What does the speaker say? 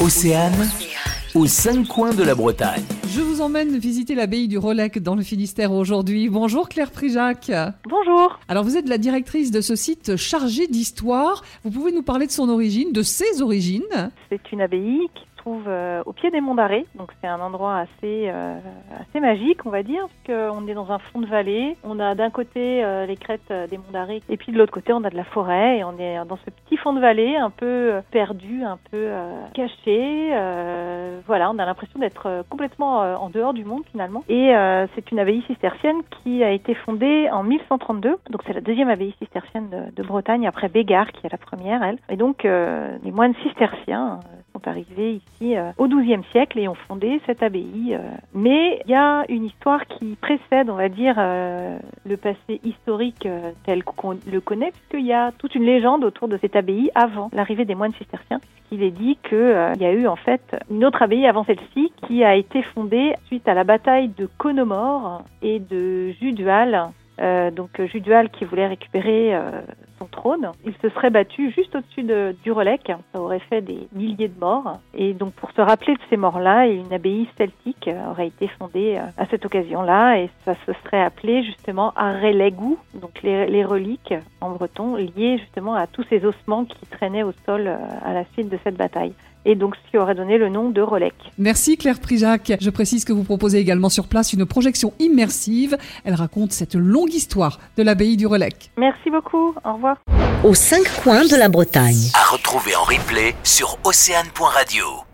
Océane, aux cinq coins de la Bretagne. Je vous emmène visiter l'abbaye du Rolec dans le Finistère aujourd'hui. Bonjour Claire Prijac. Bonjour. Alors vous êtes la directrice de ce site chargé d'histoire. Vous pouvez nous parler de son origine, de ses origines? C'est une abbaye qui euh, au pied des monts d'Arrée. Donc c'est un endroit assez, euh, assez magique, on va dire, parce qu'on est dans un fond de vallée. On a d'un côté euh, les crêtes des monts d'Arrée, et puis de l'autre côté on a de la forêt. Et on est dans ce petit fond de vallée, un peu perdu, un peu caché. Voilà, on a l'impression d'être complètement en dehors du monde finalement. Et c'est une abbaye cistercienne qui a été fondée en 1132. Donc c'est la deuxième abbaye cistercienne de, de Bretagne après Bégard qui est la première, elle. Et donc les moines cisterciens sont arrivés ici euh, au XIIe siècle et ont fondé cette abbaye. euh. Mais il y a une histoire qui précède, on va dire, euh, le passé historique euh, tel qu'on le connaît, puisqu'il y a toute une légende autour de cette abbaye avant l'arrivée des moines cisterciens. Il est dit qu'il y a eu en fait une autre abbaye avant celle-ci qui a été fondée suite à la bataille de Conomore et de Judual. Donc Judual qui voulait récupérer trône, il se serait battu juste au-dessus de, du Relec. Ça aurait fait des milliers de morts. Et donc pour se rappeler de ces morts-là, une abbaye celtique euh, aurait été fondée euh, à cette occasion-là et ça se serait appelé justement Arrelegou, donc les, les reliques en breton liées justement à tous ces ossements qui traînaient au sol euh, à la suite de cette bataille. Et donc ce qui aurait donné le nom de Relec. Merci Claire Prijac. Je précise que vous proposez également sur place une projection immersive. Elle raconte cette longue histoire de l'abbaye du Rolec. Merci beaucoup. Au revoir. aux cinq coins de la Bretagne. À retrouver en replay sur océane.radio.